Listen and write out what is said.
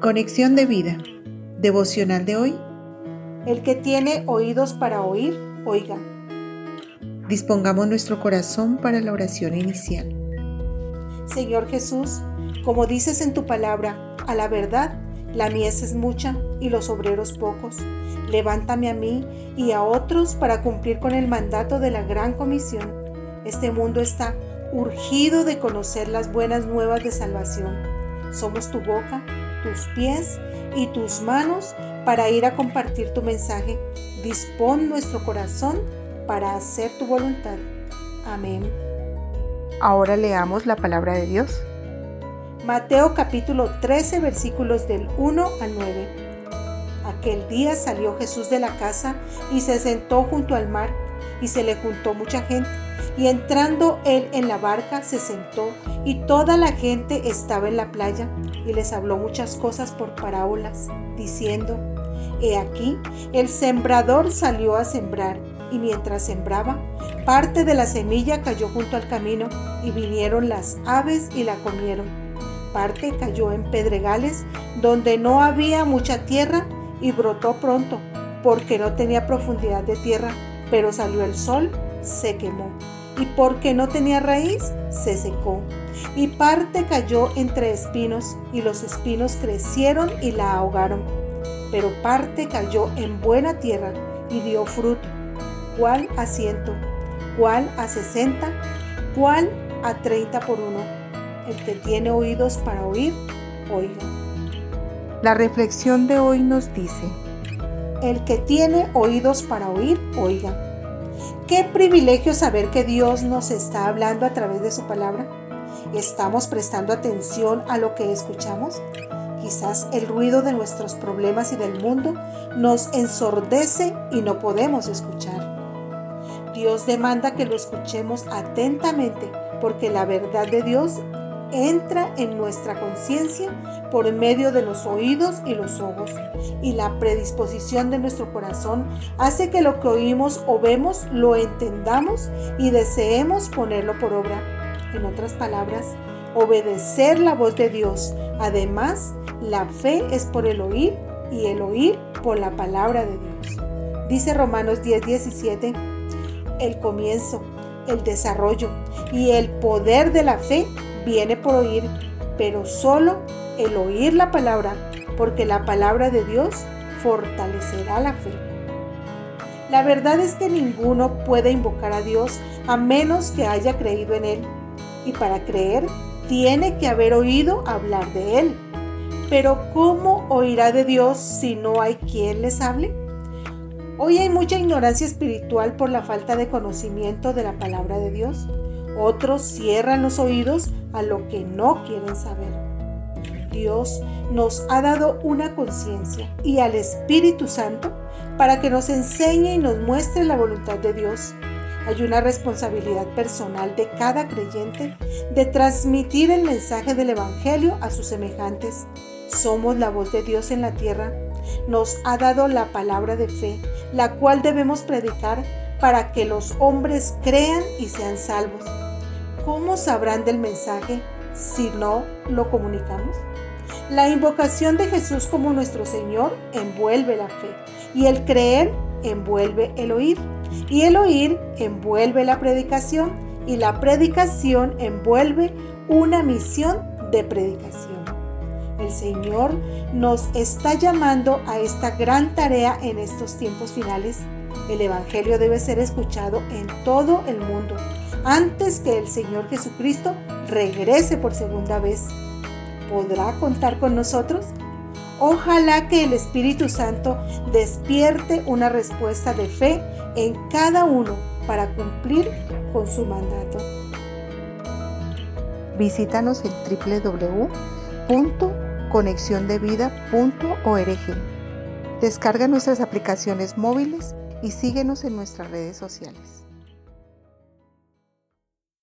Conexión de vida. Devocional de hoy. El que tiene oídos para oír, oiga. Dispongamos nuestro corazón para la oración inicial. Señor Jesús, como dices en tu palabra, a la verdad, la mies es mucha y los obreros pocos. Levántame a mí y a otros para cumplir con el mandato de la gran comisión. Este mundo está urgido de conocer las buenas nuevas de salvación. Somos tu boca tus pies y tus manos para ir a compartir tu mensaje. Dispón nuestro corazón para hacer tu voluntad. Amén. Ahora leamos la palabra de Dios. Mateo capítulo 13 versículos del 1 al 9. Aquel día salió Jesús de la casa y se sentó junto al mar y se le juntó mucha gente. Y entrando él en la barca se sentó y toda la gente estaba en la playa y les habló muchas cosas por parábolas, diciendo, He aquí, el sembrador salió a sembrar y mientras sembraba, parte de la semilla cayó junto al camino y vinieron las aves y la comieron. Parte cayó en pedregales donde no había mucha tierra y brotó pronto, porque no tenía profundidad de tierra, pero salió el sol, se quemó y porque no tenía raíz, se secó. Y parte cayó entre espinos, y los espinos crecieron y la ahogaron. Pero parte cayó en buena tierra y dio fruto, cual a ciento, cual a sesenta, cual a treinta por uno. El que tiene oídos para oír, oiga. La reflexión de hoy nos dice, el que tiene oídos para oír, oiga. Qué privilegio saber que Dios nos está hablando a través de su palabra. ¿Estamos prestando atención a lo que escuchamos? Quizás el ruido de nuestros problemas y del mundo nos ensordece y no podemos escuchar. Dios demanda que lo escuchemos atentamente porque la verdad de Dios entra en nuestra conciencia por medio de los oídos y los ojos, y la predisposición de nuestro corazón hace que lo que oímos o vemos lo entendamos y deseemos ponerlo por obra. En otras palabras, obedecer la voz de Dios. Además, la fe es por el oír y el oír por la palabra de Dios. Dice Romanos 10:17, el comienzo, el desarrollo y el poder de la fe viene por oír, pero solo el oír la palabra, porque la palabra de Dios fortalecerá la fe. La verdad es que ninguno puede invocar a Dios a menos que haya creído en Él. Y para creer, tiene que haber oído hablar de Él. Pero ¿cómo oirá de Dios si no hay quien les hable? Hoy hay mucha ignorancia espiritual por la falta de conocimiento de la palabra de Dios. Otros cierran los oídos a lo que no quieren saber. Dios nos ha dado una conciencia y al Espíritu Santo para que nos enseñe y nos muestre la voluntad de Dios. Hay una responsabilidad personal de cada creyente de transmitir el mensaje del Evangelio a sus semejantes. Somos la voz de Dios en la tierra. Nos ha dado la palabra de fe, la cual debemos predicar para que los hombres crean y sean salvos. ¿Cómo sabrán del mensaje si no lo comunicamos? La invocación de Jesús como nuestro Señor envuelve la fe y el creer envuelve el oír y el oír envuelve la predicación y la predicación envuelve una misión de predicación. El Señor nos está llamando a esta gran tarea en estos tiempos finales. El Evangelio debe ser escuchado en todo el mundo antes que el Señor Jesucristo regrese por segunda vez. ¿Podrá contar con nosotros? Ojalá que el Espíritu Santo despierte una respuesta de fe en cada uno para cumplir con su mandato. Visítanos en www.conexiondevida.org. Descarga nuestras aplicaciones móviles y síguenos en nuestras redes sociales.